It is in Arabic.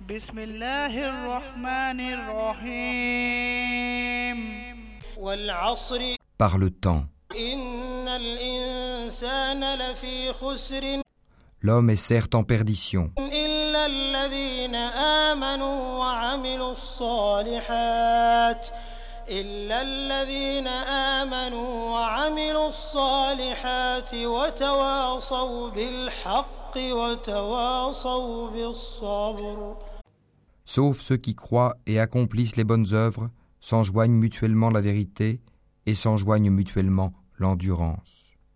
بسم الله الرحمن الرحيم. والعصر Par le temps, إن الإنسان لفي خسر. L'homme est certes en perdition, إلا الذين آمنوا وعملوا الصالحات. إلا الذين آمنوا وعملوا الصالحات وتواصوا بالحق وتواصوا بالصبر sauf ceux qui croient et accomplissent les bonnes œuvres, s'enjoignent mutuellement la vérité et s'enjoignent mutuellement l'endurance.